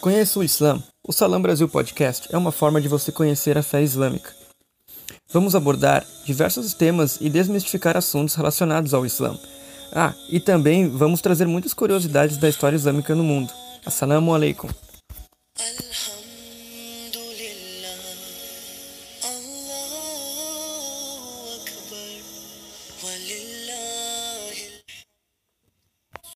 Conheça o Islã. O Salam Brasil Podcast é uma forma de você conhecer a fé islâmica. Vamos abordar diversos temas e desmistificar assuntos relacionados ao Islã. Ah, e também vamos trazer muitas curiosidades da história islâmica no mundo. Assalamu alaikum. ولله